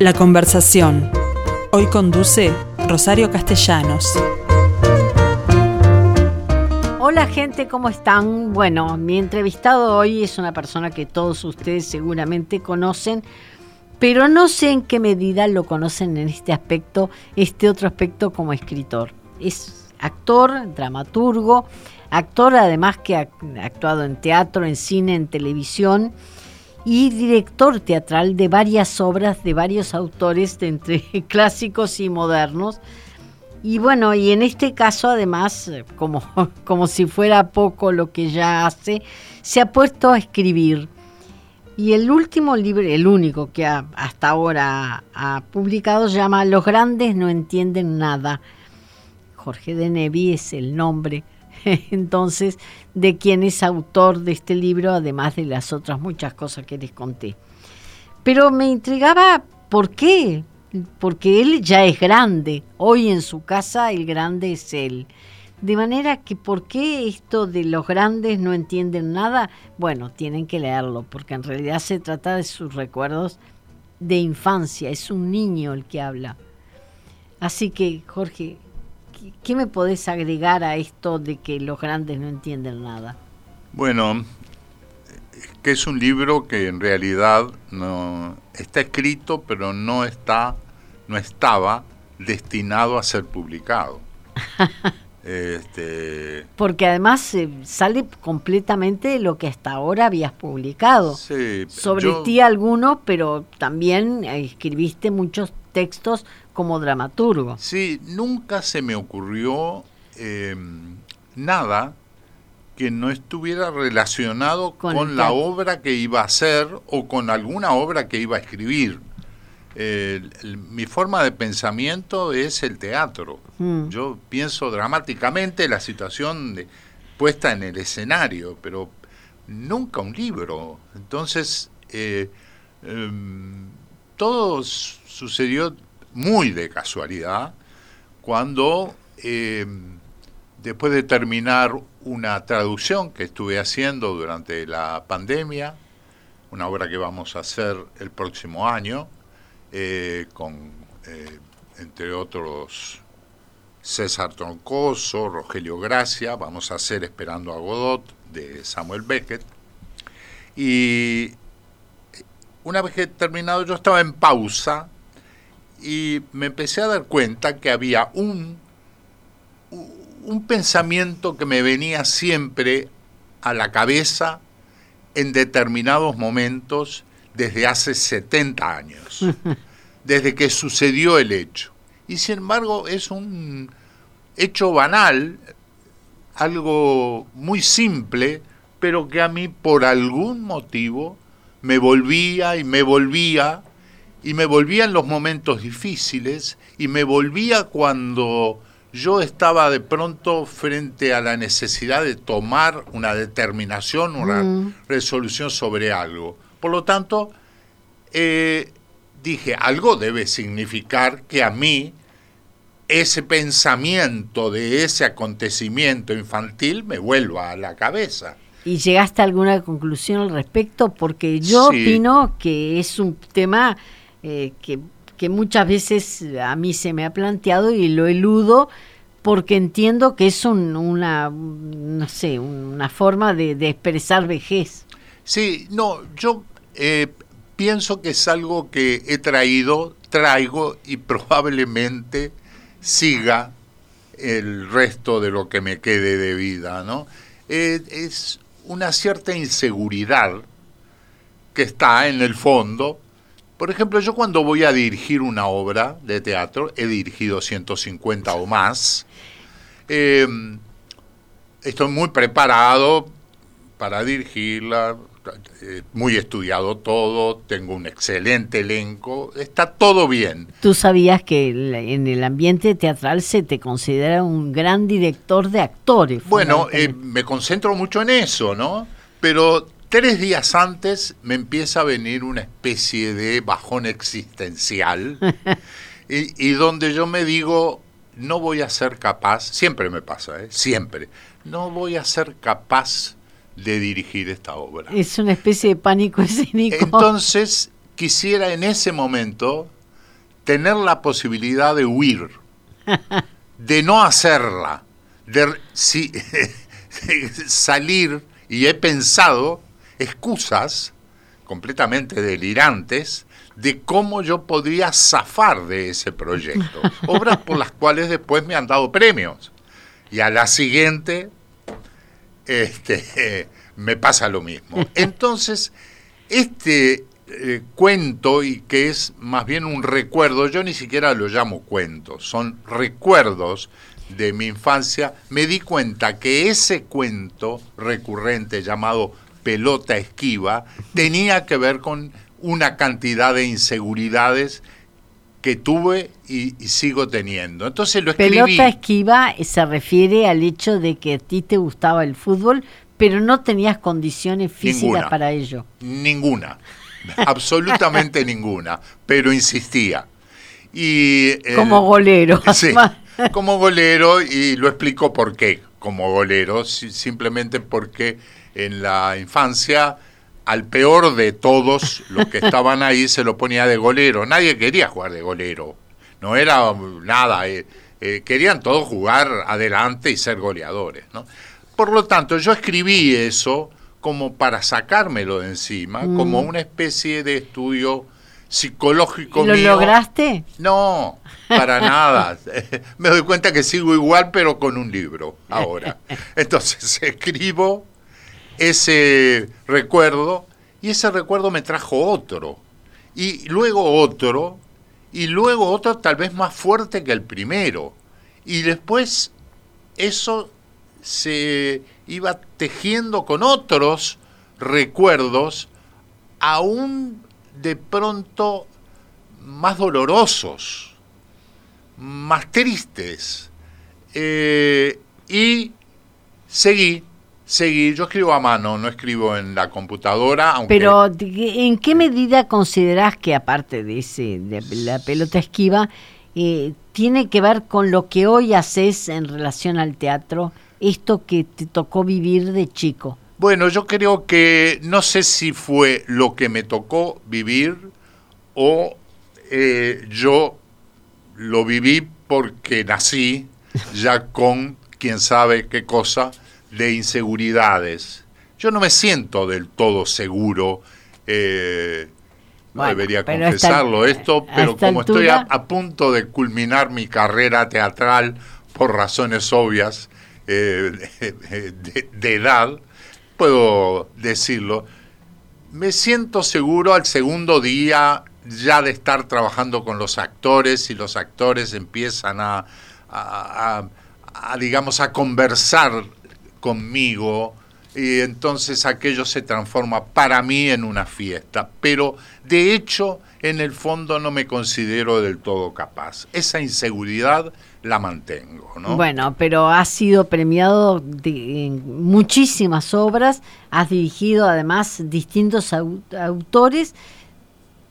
La conversación. Hoy conduce Rosario Castellanos. Hola gente, ¿cómo están? Bueno, mi entrevistado hoy es una persona que todos ustedes seguramente conocen, pero no sé en qué medida lo conocen en este aspecto, este otro aspecto como escritor. Es actor, dramaturgo, actor además que ha actuado en teatro, en cine, en televisión y director teatral de varias obras de varios autores, de entre clásicos y modernos. Y bueno, y en este caso además, como, como si fuera poco lo que ya hace, se ha puesto a escribir. Y el último libro, el único que hasta ahora ha publicado, se llama Los grandes no entienden nada. Jorge de Nevi es el nombre entonces de quien es autor de este libro, además de las otras muchas cosas que les conté. Pero me intrigaba por qué, porque él ya es grande, hoy en su casa el grande es él. De manera que, ¿por qué esto de los grandes no entienden nada? Bueno, tienen que leerlo, porque en realidad se trata de sus recuerdos de infancia, es un niño el que habla. Así que, Jorge, ¿qué me podés agregar a esto de que los grandes no entienden nada? Bueno, que es un libro que en realidad no está escrito, pero no está, no estaba destinado a ser publicado. este... Porque además eh, sale completamente de lo que hasta ahora habías publicado. Sí, Sobre ti alguno, pero también escribiste muchos textos como dramaturgo. Sí, nunca se me ocurrió em, nada que no estuviera relacionado con, la obra que iba a hacer o con alguna obra que iba a escribir. mi forma de pensamiento es el teatro. Mm. Yo pienso dramáticamente la situación de, puesta en el escenario, pero nunca un libro. Entonces, eh, em, todo sucedió muy de casualidad cuando eh, después de terminar una traducción que estuve haciendo durante la pandemia, una obra que vamos a hacer el próximo año, eh, con, eh, entre otros, César Troncoso, Rogelio Gracia, vamos a hacer Esperando a Godot, de Samuel Beckett. Y una vez que he terminado, yo estaba en pausa y me empecé a dar cuenta que había un, un pensamiento que me venía siempre a la cabeza en determinados momentos desde hace 70 años, desde que sucedió el hecho. Y sin embargo es un hecho banal, algo muy simple, pero que a mí por algún motivo me volvía y me volvía y me volvía en los momentos difíciles y me volvía cuando yo estaba de pronto frente a la necesidad de tomar una determinación, una mm. resolución sobre algo. Por lo tanto, eh, dije, algo debe significar que a mí ese pensamiento de ese acontecimiento infantil me vuelva a la cabeza. ¿Y llegaste a alguna conclusión al respecto? Porque yo opino que es un tema eh, que, muchas veces a mí se me ha planteado y lo eludo porque entiendo que es una, no sé, una forma de, expresar vejez. Sí, no, yo eh, pienso que es algo que he traído, traigo y probablemente siga el resto de lo que me quede de vida, ¿no? Eh, es una cierta inseguridad que está en el fondo por ejemplo, yo cuando voy a dirigir una obra de teatro, he dirigido 150 o más, em, estoy muy preparado para dirigirla, eh, muy estudiado todo, tengo un excelente elenco, está todo bien. Tú sabías que en el ambiente teatral se te considera un gran director de actores. Bueno, eh, me concentro mucho en eso, ¿no? Pero Tres días antes me empieza a venir una especie de bajón existencial y, donde yo me digo, no voy a ser capaz, siempre me pasa, ¿eh? siempre, no voy a ser capaz de dirigir esta obra. Es una especie de pánico escénico. Entonces, quisiera en ese momento tener la posibilidad de huir, de no hacerla, de si, salir, y he pensado excusas completamente delirantes de cómo yo podría zafar de ese proyecto. Obras por las cuales después me han dado premios. Y a la siguiente este, me pasa lo mismo. Entonces, este eh, cuento, y que es más bien un recuerdo, yo ni siquiera lo llamo cuentos, son recuerdos de mi infancia, me di cuenta que ese cuento recurrente llamado pelota esquiva tenía que ver con una cantidad de inseguridades que tuve y, sigo teniendo. Entonces lo escribí. Pelota esquiva se refiere al hecho de que a ti te gustaba el fútbol, pero no tenías condiciones físicas para ello. Ninguna, absolutamente ninguna, pero insistía. Y, eh, como golero. Sí, como golero y lo explico por qué como golero, simplemente porque en la infancia al peor de todos los que estaban ahí se lo ponía de golero. Nadie quería jugar de golero. No era nada. Eh, eh, querían todos jugar adelante y ser goleadores. ¿no? Por lo tanto, yo escribí eso como para sacármelo de encima, mm. como una especie de estudio psicológico ¿Lo lograste? No, para nada. Me doy cuenta que sigo igual, pero con un libro ahora. Entonces escribo ese recuerdo y ese recuerdo me trajo otro. Y luego otro, y luego otro tal vez más fuerte que el primero. Y después eso se iba tejiendo con otros recuerdos, aún de pronto más dolorosos, más tristes. Eh, y seguí seguir. Yo escribo a mano, no escribo en la computadora. Pero, ¿en qué medida consideras que, aparte de, ese, de la pelota esquiva, eh, tiene que ver con lo que hoy haces en relación al teatro, esto que te tocó vivir de chico? Bueno, yo creo que no sé si fue lo que me tocó vivir o eh, yo lo viví porque nací ya con quién sabe qué cosa de inseguridades. Yo no me siento del todo seguro, eh, no debería confesarlo esto, pero como estoy a, punto de culminar mi carrera teatral por razones obvias eh, de, edad, puedo decirlo, me siento seguro al segundo día ya de estar trabajando con los actores y los actores empiezan a, a digamos, a conversar conmigo y entonces aquello se transforma para mí en una fiesta. Pero de hecho, en el fondo no me considero del todo capaz. Esa inseguridad la mantengo. ¿no? Bueno, pero has sido premiado en muchísimas obras, has dirigido además distintos autores,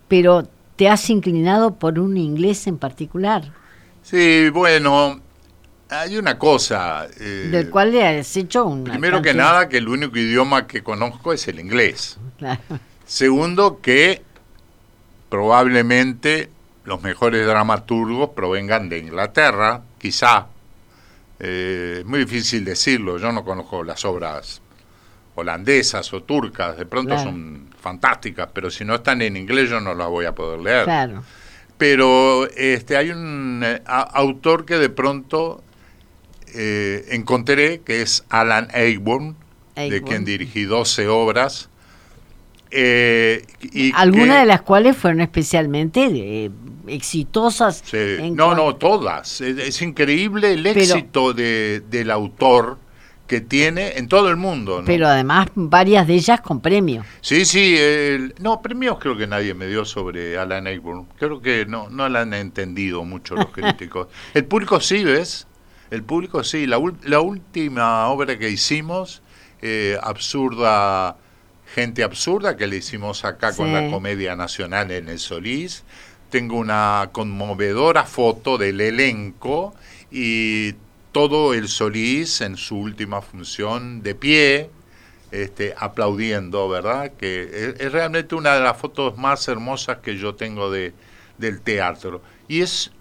pero te has inclinado por un inglés en particular. Sí, bueno, hay una cosa. Eh, Del cual le has hecho un. Primero que nada, que el único idioma que conozco es el inglés. Segundo, que probablemente los mejores dramaturgos provengan de Inglaterra, quizá. Eh, es muy difícil decirlo, yo no conozco las obras holandesas o turcas, de pronto son fantásticas, pero si no están en inglés yo no las voy a poder leer. Claro. Pero este, hay un eh, autor que de pronto eh, encontré que es Alan Ayburn, de quien dirigí 12 obras. Eh, y Algunas de las cuales fueron especialmente eh, exitosas. no, no, todas. Es, increíble el éxito de, del autor que tiene en todo el mundo. Pero además varias de ellas con premios. Sí, sí. no, premios creo que nadie me dio sobre Alan Ayburn. Creo que no, no la han entendido mucho los críticos. el público sí, ¿ves? El público sí, la, la última obra que hicimos, eh, Absurda, Gente Absurda, que le hicimos acá con la Comedia Nacional en el Solís, tengo una conmovedora foto del elenco y todo el Solís en su última función de pie, este, aplaudiendo, ¿verdad? Que es, realmente una de las fotos más hermosas que yo tengo de, del teatro. Y es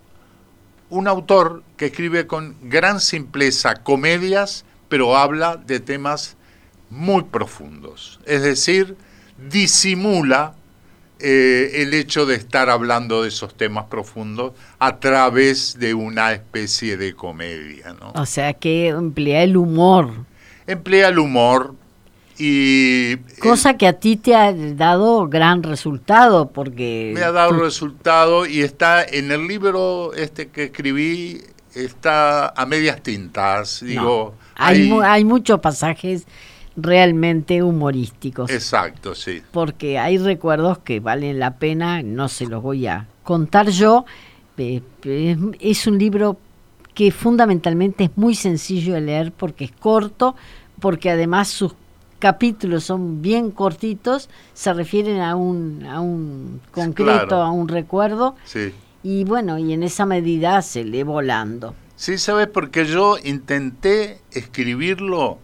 un autor que escribe con gran simpleza comedias, pero habla de temas muy profundos. Es decir, disimula eh, el hecho de estar hablando de esos temas profundos a través de una especie de comedia. ¿no? O sea que emplea el humor. Emplea el humor, y, Cosa que a ti te ha dado gran resultado, porque... Me ha dado resultado y está en el libro este que escribí, está a medias tintas. Digo, hay, hay, muchos pasajes realmente humorísticos. Exacto, sí. Porque hay recuerdos que valen la pena, no se los voy a contar yo. Eh, es un libro que fundamentalmente es muy sencillo de leer porque es corto, porque además sus capítulos son bien cortitos, se refieren a un, a un concreto, a un recuerdo. Sí. Y bueno, y en esa medida se lee volando. Sí, ¿sabes? Porque yo intenté escribirlo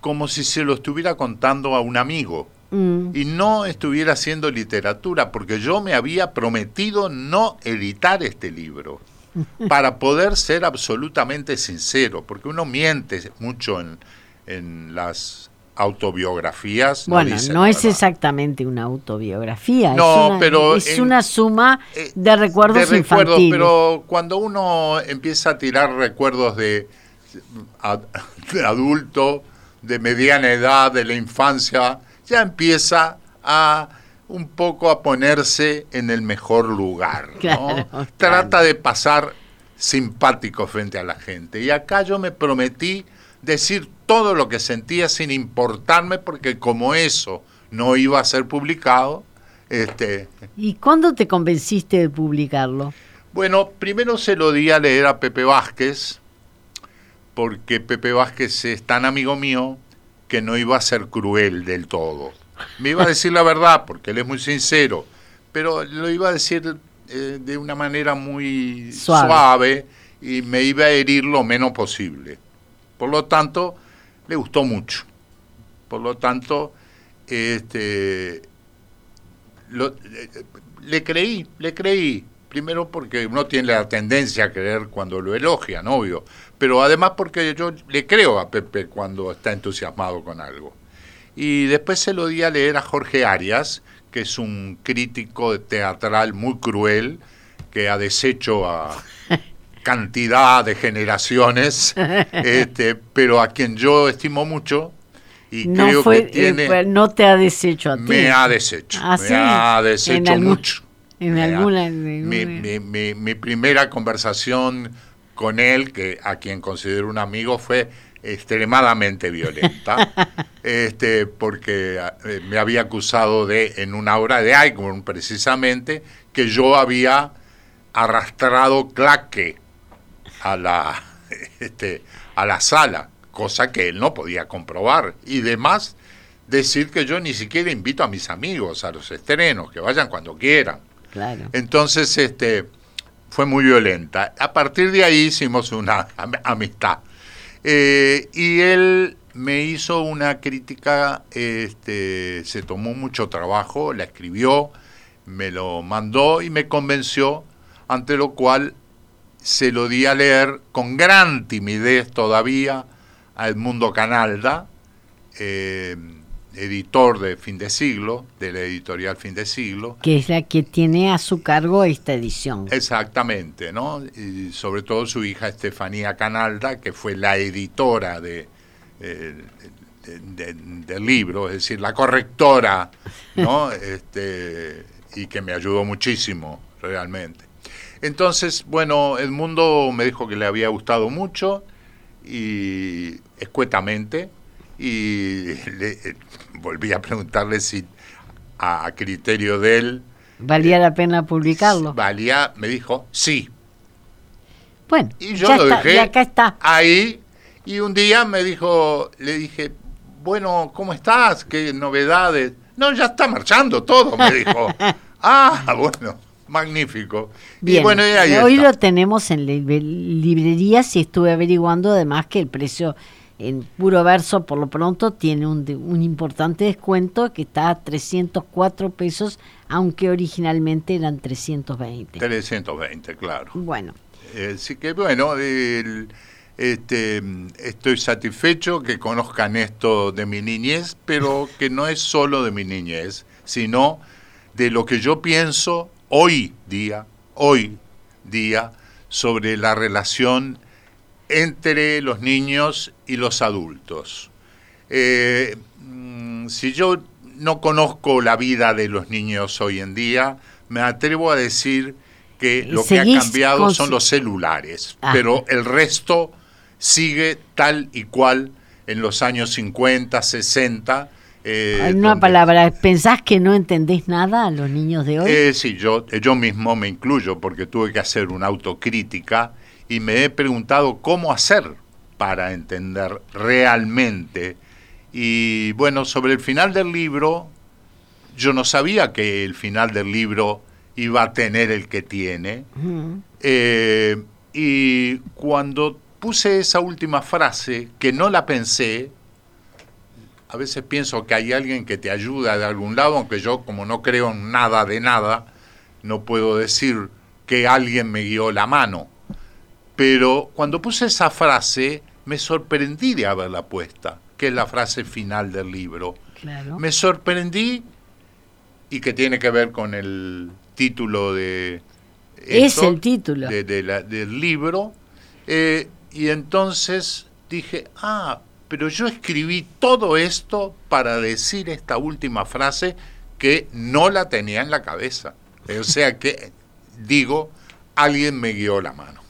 como si se lo estuviera contando a un amigo. Mm. Y no estuviera haciendo literatura, porque yo me había prometido no editar este libro, para poder ser absolutamente sincero, porque uno miente mucho en, en las autobiografías. Bueno, no, es exactamente una autobiografía. No, es una, pero es una suma eh, de recuerdos de recuerdos, Pero cuando uno empieza a tirar recuerdos de, de, adulto, de mediana edad, de la infancia, ya empieza a un poco a ponerse en el mejor lugar. Trata de pasar simpático frente a la gente. Y acá yo me prometí decir todo lo que sentía sin importarme, porque como eso no iba a ser publicado. Este, ¿Y cuándo te convenciste de publicarlo? Bueno, primero se lo di a leer a Pepe Vázquez, porque Pepe Vázquez es tan amigo mío que no iba a ser cruel del todo. Me iba a decir la verdad, porque él es muy sincero, pero lo iba a decir eh, de una manera muy suave y me iba a herir lo menos posible. Por lo tanto, le gustó mucho. Por lo tanto, este, le creí, le creí. Primero porque uno tiene la tendencia a creer cuando lo elogia, obvio. Pero además porque yo le creo a Pepe cuando está entusiasmado con algo. Y después se lo di a leer a Jorge Arias, que es un crítico teatral muy cruel, que ha deshecho a, cantidad de generaciones, este, pero a quien yo estimo mucho y creo que eh, tiene... no te ha deshecho a ti. Me ha deshecho, ¿Ah, me ha deshecho mucho. En alguna, mi, primera conversación con él, que a quien considero un amigo, fue extremadamente violenta, este, porque eh, me había acusado de, en una obra de Eichmann precisamente, que yo había arrastrado claque a la, este, a la sala, cosa que él no podía comprobar. Y demás, decir que yo ni siquiera invito a mis amigos a los estrenos, que vayan cuando quieran. Entonces, este, fue muy violenta. A partir de ahí hicimos una amistad. Eh, y él me hizo una crítica, este, se tomó mucho trabajo, la escribió, me lo mandó y me convenció, ante lo cual se lo di a leer con gran timidez todavía a Edmundo Canalda, eh, editor de Fin de Siglo, de la editorial Fin de Siglo. Que es la que tiene a su cargo esta edición. Exactamente, ¿no? Y sobre todo su hija Estefanía Canalda, que fue la editora de, eh, del libro, es decir, la correctora, ¿no? este, y que me ayudó muchísimo, realmente. Entonces, bueno, Edmundo me dijo que le había gustado mucho y escuetamente y le, volví a preguntarle si a, criterio de él valía la pena publicarlo. Valía, me dijo, sí. Bueno, y yo lo dejé acá está. ahí y un día me dijo, le dije, bueno, ¿cómo estás? ¿Qué novedades? No, ya está marchando todo, me dijo. ah, bueno. Magnífico. Bien, bueno, hoy lo tenemos en librerías y estuve averiguando además que el precio en puro verso por lo pronto tiene un, un importante descuento que está a 304 pesos, aunque originalmente eran 320. 320, claro. Bueno. Así que bueno, este, estoy satisfecho que conozcan esto de mi niñez, pero que no es solo de mi niñez, sino de lo que yo pienso hoy día, hoy día, sobre la relación entre los niños y los adultos. Eh, mm, si yo no conozco la vida de los niños hoy en día, me atrevo a decir que lo que ha cambiado son los celulares, ah. pero el resto sigue tal y cual en los años 50, 60. Eh, una palabra, ¿pensás que no entendés nada a los niños de hoy? Eh, sí, yo, yo mismo me incluyo porque tuve que hacer una autocrítica y me he preguntado cómo hacer para entender realmente. Y bueno, sobre el final del libro, yo no sabía que el final del libro iba a tener el que tiene. Eh, y cuando puse esa última frase, que no la pensé, a veces pienso que hay alguien que te ayuda de algún lado, aunque yo como no creo en nada de nada, no puedo decir que alguien me guió la mano. Pero cuando puse esa frase, me sorprendí de haberla puesta, que es la frase final del libro. Me sorprendí y que tiene que ver con el título de... es el título. del libro. Eh, y entonces dije, ah, pero yo escribí todo esto para decir esta última frase que no la tenía en la cabeza. O sea que, digo, alguien me guió la mano.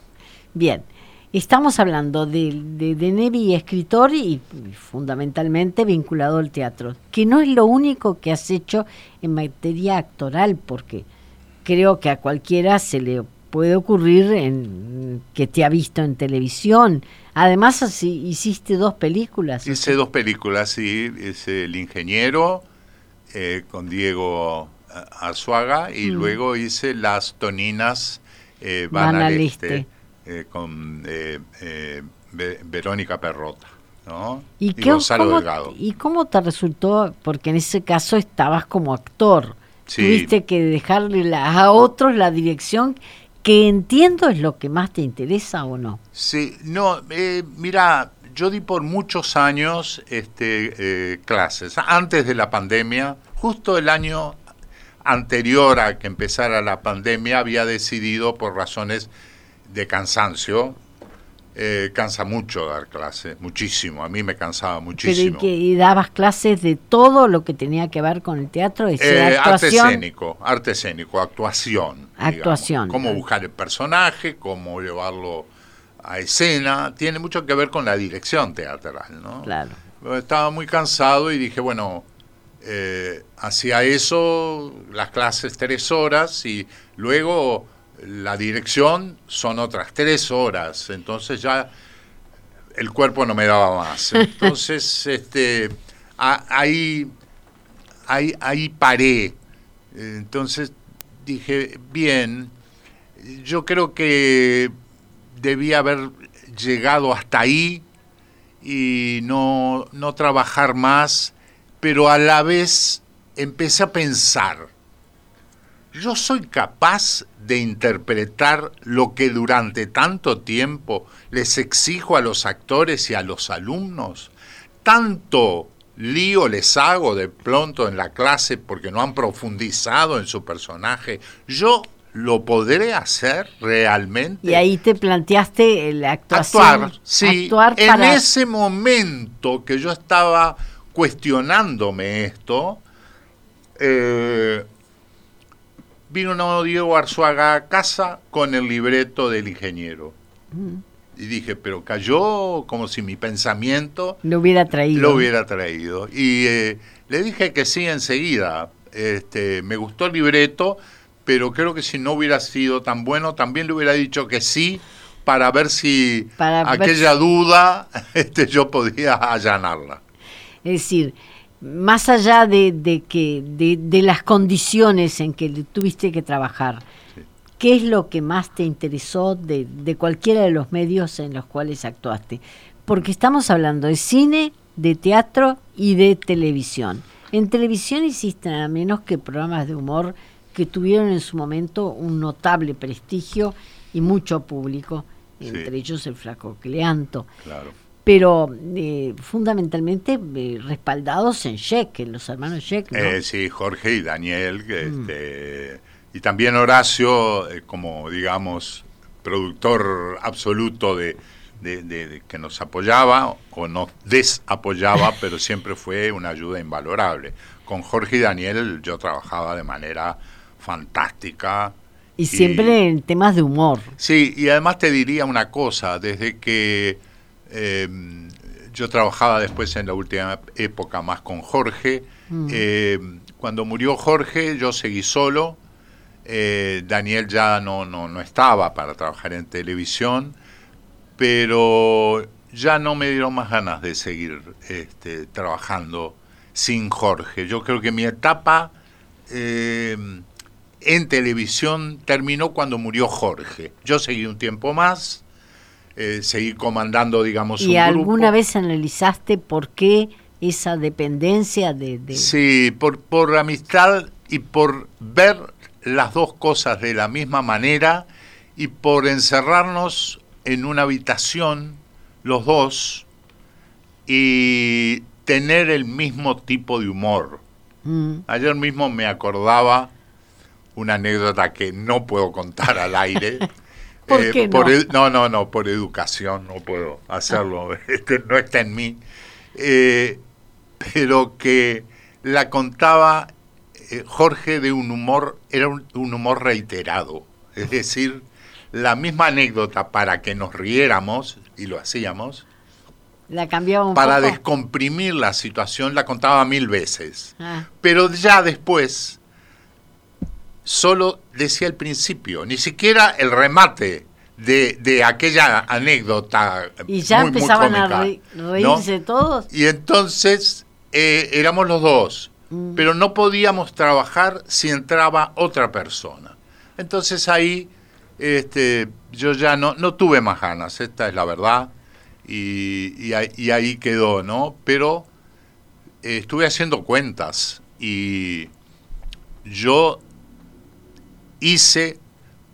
Bien, estamos hablando de, de, Nevi, escritor y, fundamentalmente vinculado al teatro, que no es lo único que has hecho en materia actoral, porque creo que a cualquiera se le puede ocurrir en, que te ha visto en televisión. Además, así, hiciste dos películas. Hice dos películas, sí. Hice El Ingeniero eh, con Diego Azuaga y mm. luego hice Las Toninas eh, Van, al este. Eh, con eh, eh, Verónica Perrota. ¿no? ¿Y, cómo, ¿Y cómo te resultó? Porque en ese caso estabas como actor. Tuviste que dejarle a otros la dirección, que entiendo es lo que más te interesa o no. Sí, no, mira, yo di por muchos años este, clases. Antes de la pandemia, justo el año anterior a que empezara la pandemia, había decidido por razones de cansancio. Eh, cansa mucho dar clases, muchísimo. A mí me cansaba muchísimo. ¿Y dabas clases de todo lo que tenía que ver con el teatro? Eh, arte escénico, arte escénico, actuación. Actuación. Cómo buscar el personaje, cómo llevarlo a escena. Tiene mucho que ver con la dirección teatral, ¿no? Claro. Estaba muy cansado y dije, bueno, eh, hacía eso, las clases tres horas y luego la dirección son otras tres horas, entonces ya el cuerpo no me daba más. Entonces, este, ahí, ahí, ahí paré. Entonces dije, bien, yo creo que debía haber llegado hasta ahí y no, no trabajar más, pero a la vez empecé a pensar, yo soy capaz de interpretar lo que durante tanto tiempo les exijo a los actores y a los alumnos. Tanto lío les hago de pronto en la clase porque no han profundizado en su personaje. Yo lo podré hacer realmente. Y ahí te planteaste la actuación. Actuar, sí. En ese momento que yo estaba cuestionándome esto, eh, vino Diego Arzuaga a casa con el libreto del ingeniero. Y dije, pero cayó como si mi pensamiento lo hubiera traído. Lo hubiera traído. Y eh, le dije que sí enseguida. Este, me gustó el libreto, pero creo que si no hubiera sido tan bueno, también le hubiera dicho que sí para ver si aquella duda este, yo podía allanarla. Es decir, más allá de, que de, las condiciones en que tuviste que trabajar, ¿qué es lo que más te interesó de, cualquiera de los medios en los cuales actuaste? porque estamos hablando de cine, de teatro y de televisión. En televisión hiciste nada menos que programas de humor que tuvieron en su momento un notable prestigio y mucho público, entre ellos el Flaco Cleanto. Claro. Pero eh, fundamentalmente eh, respaldados en Sheck, en los hermanos Sheck. ¿no? Eh, sí, Jorge y Daniel, mm. este, y también Horacio, como digamos, productor absoluto de, de, que nos apoyaba o nos desapoyaba, pero siempre fue una ayuda invalorable. Con Jorge y Daniel yo trabajaba de manera fantástica. Y siempre en temas de humor. Sí, y además te diría una cosa, desde que em, yo trabajaba después en la última época más con Jorge, mm. em, cuando murió Jorge yo seguí solo, eh, Daniel ya no, no, no estaba para trabajar en televisión, pero ya no me dieron más ganas de seguir este, trabajando sin Jorge. Yo creo que mi etapa eh, en televisión terminó cuando murió Jorge. Yo seguí un tiempo más, eh, seguí comandando, digamos, ¿Y alguna vez analizaste por qué esa dependencia de...? Sí, por, por amistad y por ver las dos cosas de la misma manera y por encerrarnos en una habitación, los dos, y tener el mismo tipo de humor. Mm. Ayer mismo me acordaba una anécdota que no puedo contar al aire. ¿Por eh, qué no? no? no, no, por educación no puedo hacerlo, este, no está en mí. Eh, pero que la contaba eh, Jorge de un humor, era un, humor reiterado, es decir, la misma anécdota para que nos riéramos, y lo hacíamos, la cambiaba para descomprimir la situación, la contaba mil veces. Ah. Pero ya después, solo decía el principio, ni siquiera el remate de, aquella anécdota. Y ya empezaban a reírse todos. Y entonces eh, éramos los dos, mm. pero no podíamos trabajar si entraba otra persona. Entonces ahí este, yo ya no, no tuve más ganas, esta es la verdad, y, ahí quedó, ¿no? Pero eh, estuve haciendo cuentas y yo hice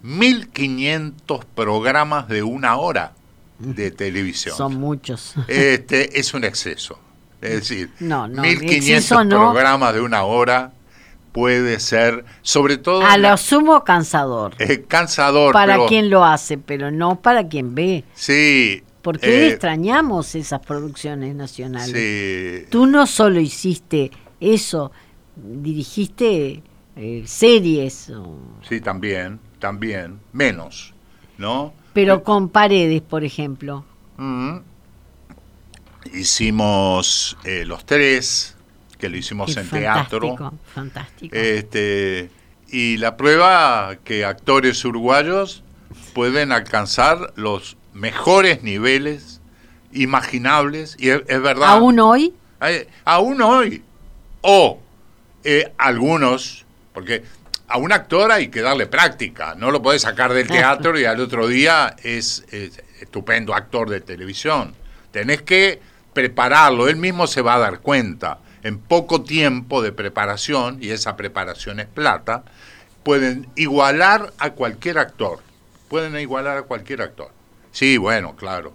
1500 programas de una hora de televisión. Son muchos. Este es un exceso. Es decir, no, 1500 programas de una hora puede ser, sobre todo... A lo sumo cansador. Es cansador. Para quien lo hace, pero no para quien ve. Sí. Porque eh, extrañamos esas producciones nacionales. Sí. Tú no solo hiciste eso, dirigiste eh, series. Sí, también, también, menos, ¿no? Pero con paredes, por ejemplo. Mm. Hicimos eh, los tres, que lo hicimos en teatro. Fantástico. Este, y la prueba que actores uruguayos pueden alcanzar los mejores niveles imaginables, y es, verdad. ¿Aún hoy? aún hoy. O eh, algunos, porque a un actor hay que darle práctica, no lo puedes sacar del teatro y al otro día es, es estupendo actor de televisión. Tenés que prepararlo, él mismo se va a dar cuenta en poco tiempo de preparación, y esa preparación es plata, pueden igualar a cualquier actor. Pueden igualar a cualquier actor. Sí, bueno, claro.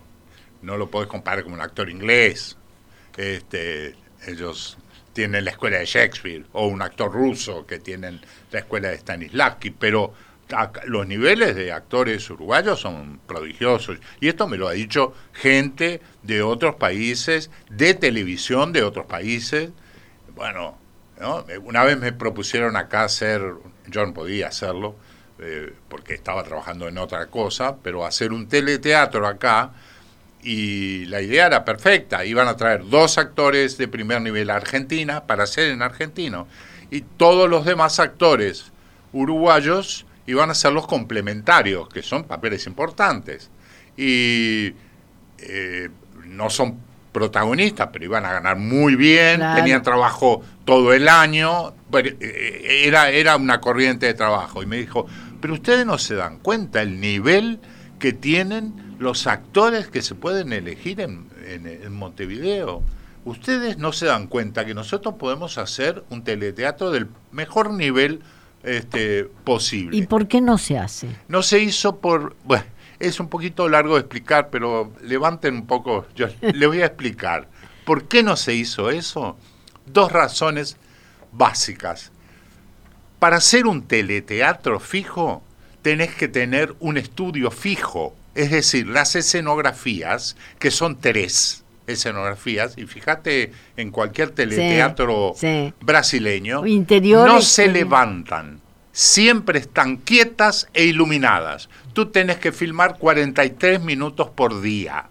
No lo puedes comparar con un actor inglés. Este, ellos tienen la escuela de Shakespeare, o un actor ruso que tienen la escuela de Stanislavski, pero los niveles de actores uruguayos son prodigiosos. Y esto me lo ha dicho gente de otros países, de televisión de otros países. Bueno, una vez me propusieron acá hacer, yo no podía hacerlo, eh, porque estaba trabajando en otra cosa, pero hacer un teleteatro acá. Y la idea era perfecta, iban a traer dos actores de primer nivel a Argentina para hacer en argentino. Y todos los demás actores uruguayos y van a ser los complementarios, que son papeles importantes. Y eh, no son protagonistas, pero iban a ganar muy bien, tenían trabajo todo el año, eh, era, era una corriente de trabajo. Y me dijo, pero ustedes no se dan cuenta el nivel que tienen los actores que se pueden elegir en, en, Montevideo. Ustedes no se dan cuenta que nosotros podemos hacer un teleteatro del mejor nivel este, posible. ¿Y por qué no se hace? No se hizo por... Bueno, es un poquito largo de explicar, pero levanten un poco, yo le voy a explicar. ¿Por qué no se hizo eso? Dos razones básicas. Para hacer un teleteatro fijo, tenés que tener un estudio fijo, es decir, las escenografías, que son tres escenografías, y fíjate en cualquier teleteatro brasileño, no se levantan, siempre están quietas e iluminadas. Tú tenés que filmar 43 minutos por día.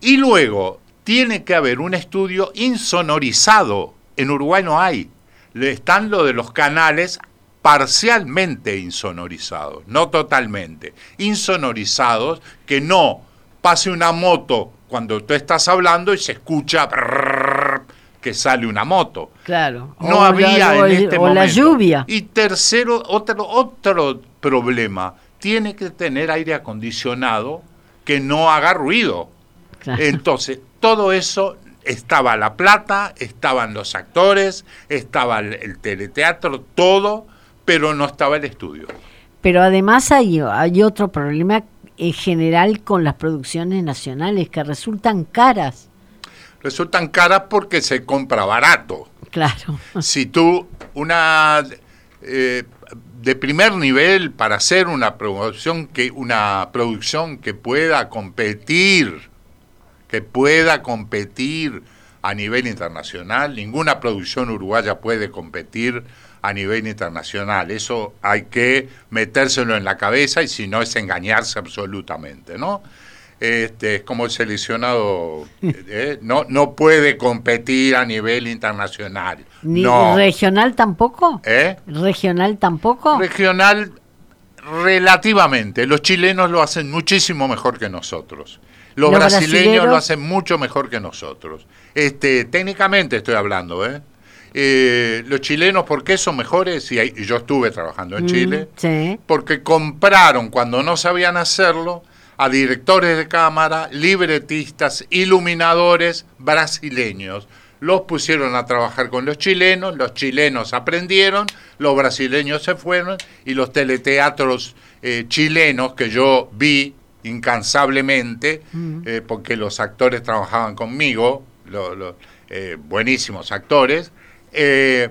Y luego tiene que haber un estudio insonorizado. En Uruguay no hay. Están lo de los canales parcialmente insonorizados, no totalmente, insonorizados, que no pase una moto cuando tú estás hablando y se escucha que sale una moto. Claro. No había en este o la lluvia. Y tercero, otro, otro problema, tiene que tener aire acondicionado que no haga ruido. Entonces, todo eso estaba la plata, estaban los actores, estaba el teleteatro, todo pero no estaba el estudio. Pero además hay, hay otro problema en general con las producciones nacionales que resultan caras. Resultan caras porque se compra barato. Claro. Si tú una eh, de primer nivel para hacer una producción que una producción que pueda competir, que pueda competir a nivel internacional, ninguna producción uruguaya puede competir a nivel internacional. Eso hay que metérselo en la cabeza y si no es engañarse absolutamente, ¿no? Este, es como el seleccionado, ¿eh? no, no puede competir a nivel internacional. ¿Ni regional tampoco? ¿Eh? ¿Regional tampoco? Regional relativamente. Los chilenos lo hacen muchísimo mejor que nosotros. Los, brasileños lo hacen mucho mejor que nosotros. Este, técnicamente estoy hablando, ¿eh? Eh, los chilenos, ¿por qué son mejores? Y, yo estuve trabajando en mm, Chile. Porque compraron, cuando no sabían hacerlo, a directores de cámara, libretistas, iluminadores brasileños. Los pusieron a trabajar con los chilenos, los chilenos aprendieron, los brasileños se fueron y los teleteatros eh, chilenos que yo vi incansablemente, mm. eh, porque los actores trabajaban conmigo, los, buenísimos actores, eh,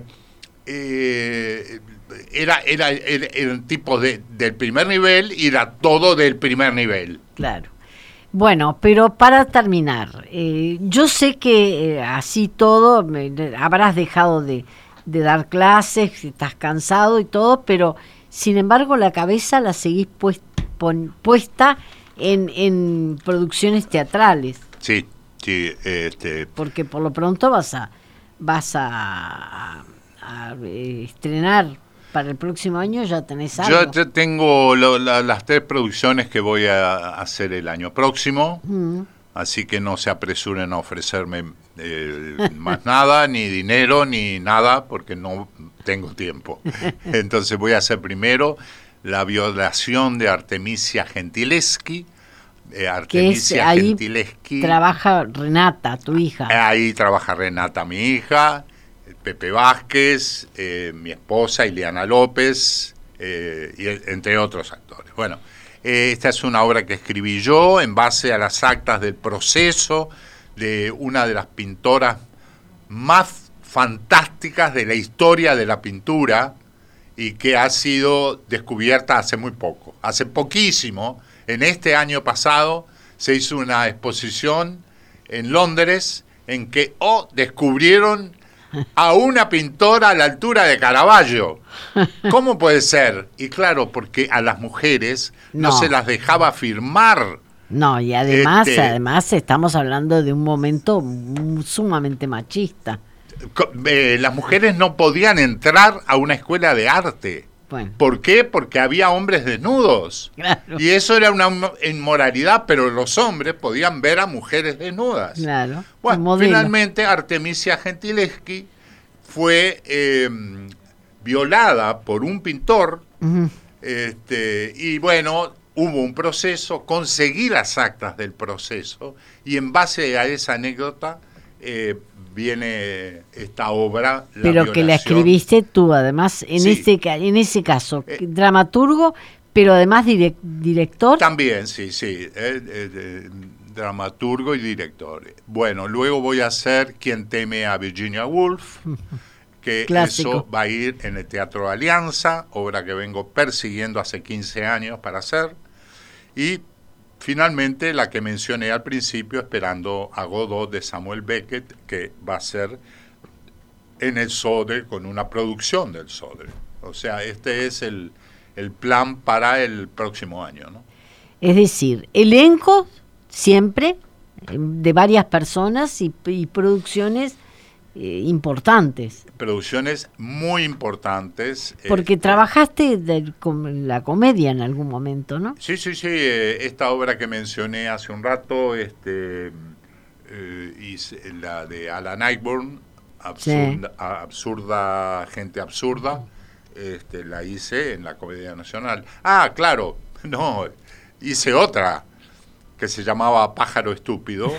eh, era, era, el tipo de, del primer nivel y era todo del primer nivel. Claro. Bueno, pero para terminar, eh, yo sé que así todo, habrás dejado de, dar clases, estás cansado y todo, pero sin embargo la cabeza la seguís puesta en, en producciones teatrales. Sí, sí. Este... Porque por lo pronto vas a vas a, estrenar para el próximo año? ¿Ya tenés algo? Yo tengo las tres producciones que voy a hacer el año próximo, mm. así que no se apresuren a ofrecerme eh, más nada, ni dinero, ni nada, porque no tengo tiempo. Entonces voy a hacer primero la violación de Artemisia Gentileschi, eh, Artemisia ahí Trabaja Renata, tu hija. Eh, ahí trabaja Renata, mi hija, Pepe Vázquez, eh, mi esposa Ileana López, y, entre otros actores. Bueno, esta es una obra que escribí yo en base a las actas del proceso de una de las pintoras más fantásticas de la historia de la pintura y que ha sido descubierta hace muy poco, hace poquísimo en este año pasado se hizo una exposición en Londres en que oh, descubrieron a una pintora a la altura de Caravaggio. ¿Cómo puede ser? Y claro, porque a las mujeres no, se las dejaba firmar. No, y además, este, además estamos hablando de un momento sumamente machista. Eh, las mujeres no podían entrar a una escuela de arte. ¿Por qué? Porque había hombres desnudos. Y eso era una inmoralidad, pero los hombres podían ver a mujeres desnudas. Claro. Bueno, finalmente Artemisia Gentileschi fue em, violada por un pintor. este, y bueno, hubo un proceso, conseguí las actas del proceso y en base a esa anécdota eh, viene esta obra. pero que la escribiste tú, además, en, este, en ese caso, eh, dramaturgo, pero además director. También, sí, sí, eh, dramaturgo y director. Bueno, luego voy a hacer Quien teme a Virginia Woolf. que eso va a ir en el Teatro Alianza, obra que vengo persiguiendo hace 15 años para hacer. Y finalmente la que mencioné al principio, esperando a Godot de Samuel Beckett, que va a ser en el Sodre, con una producción del Sodre. O sea, este es el, plan para el próximo año. ¿no? Es decir, elenco siempre de varias personas y producciones eh, importantes. Producciones muy importantes. Porque este, trabajaste de, con la comedia en algún momento, ¿no? Sí, sí, sí. Eh, esta obra que mencioné hace un rato, este, eh, la de Alan Ayburn, absurda, gente absurda, este, la hice en la Comedia Nacional. Ah, claro, no, hice otra que se llamaba Pájaro Estúpido.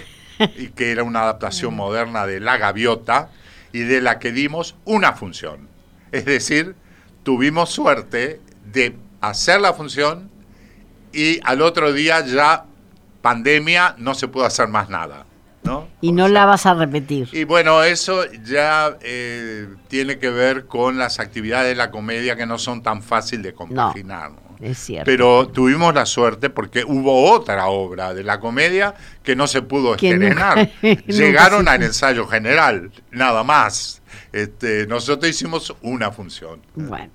Y que era una adaptación moderna de La Gaviota y de la que dimos una función. Es decir, tuvimos suerte de hacer la función y al otro día ya pandemia no se pudo hacer más nada. ¿no? Y no la vas a repetir. Y bueno, eso ya eh, tiene que ver con las actividades de la comedia que no son tan fáciles de compaginar. Es cierto. Pero tuvimos la suerte porque hubo otra obra de la comedia que no se pudo estrenar. Llegaron al ensayo general, nada más. Este, nosotros hicimos una función. Bueno,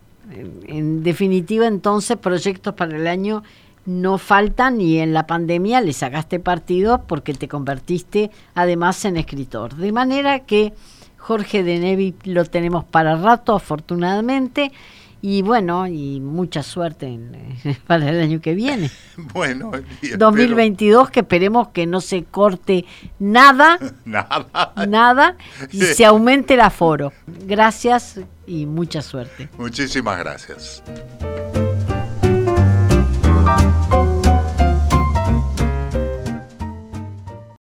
en definitiva entonces proyectos para el año no faltan y en la pandemia le sacaste partido porque te convertiste además en escritor. De manera que Jorge de Nevi lo tenemos para rato, afortunadamente. Y bueno, y mucha suerte para el año que viene. Bueno, 2022, que esperemos que no se corte nada, nada, nada, y se aumente el aforo. Gracias y mucha suerte. Muchísimas gracias.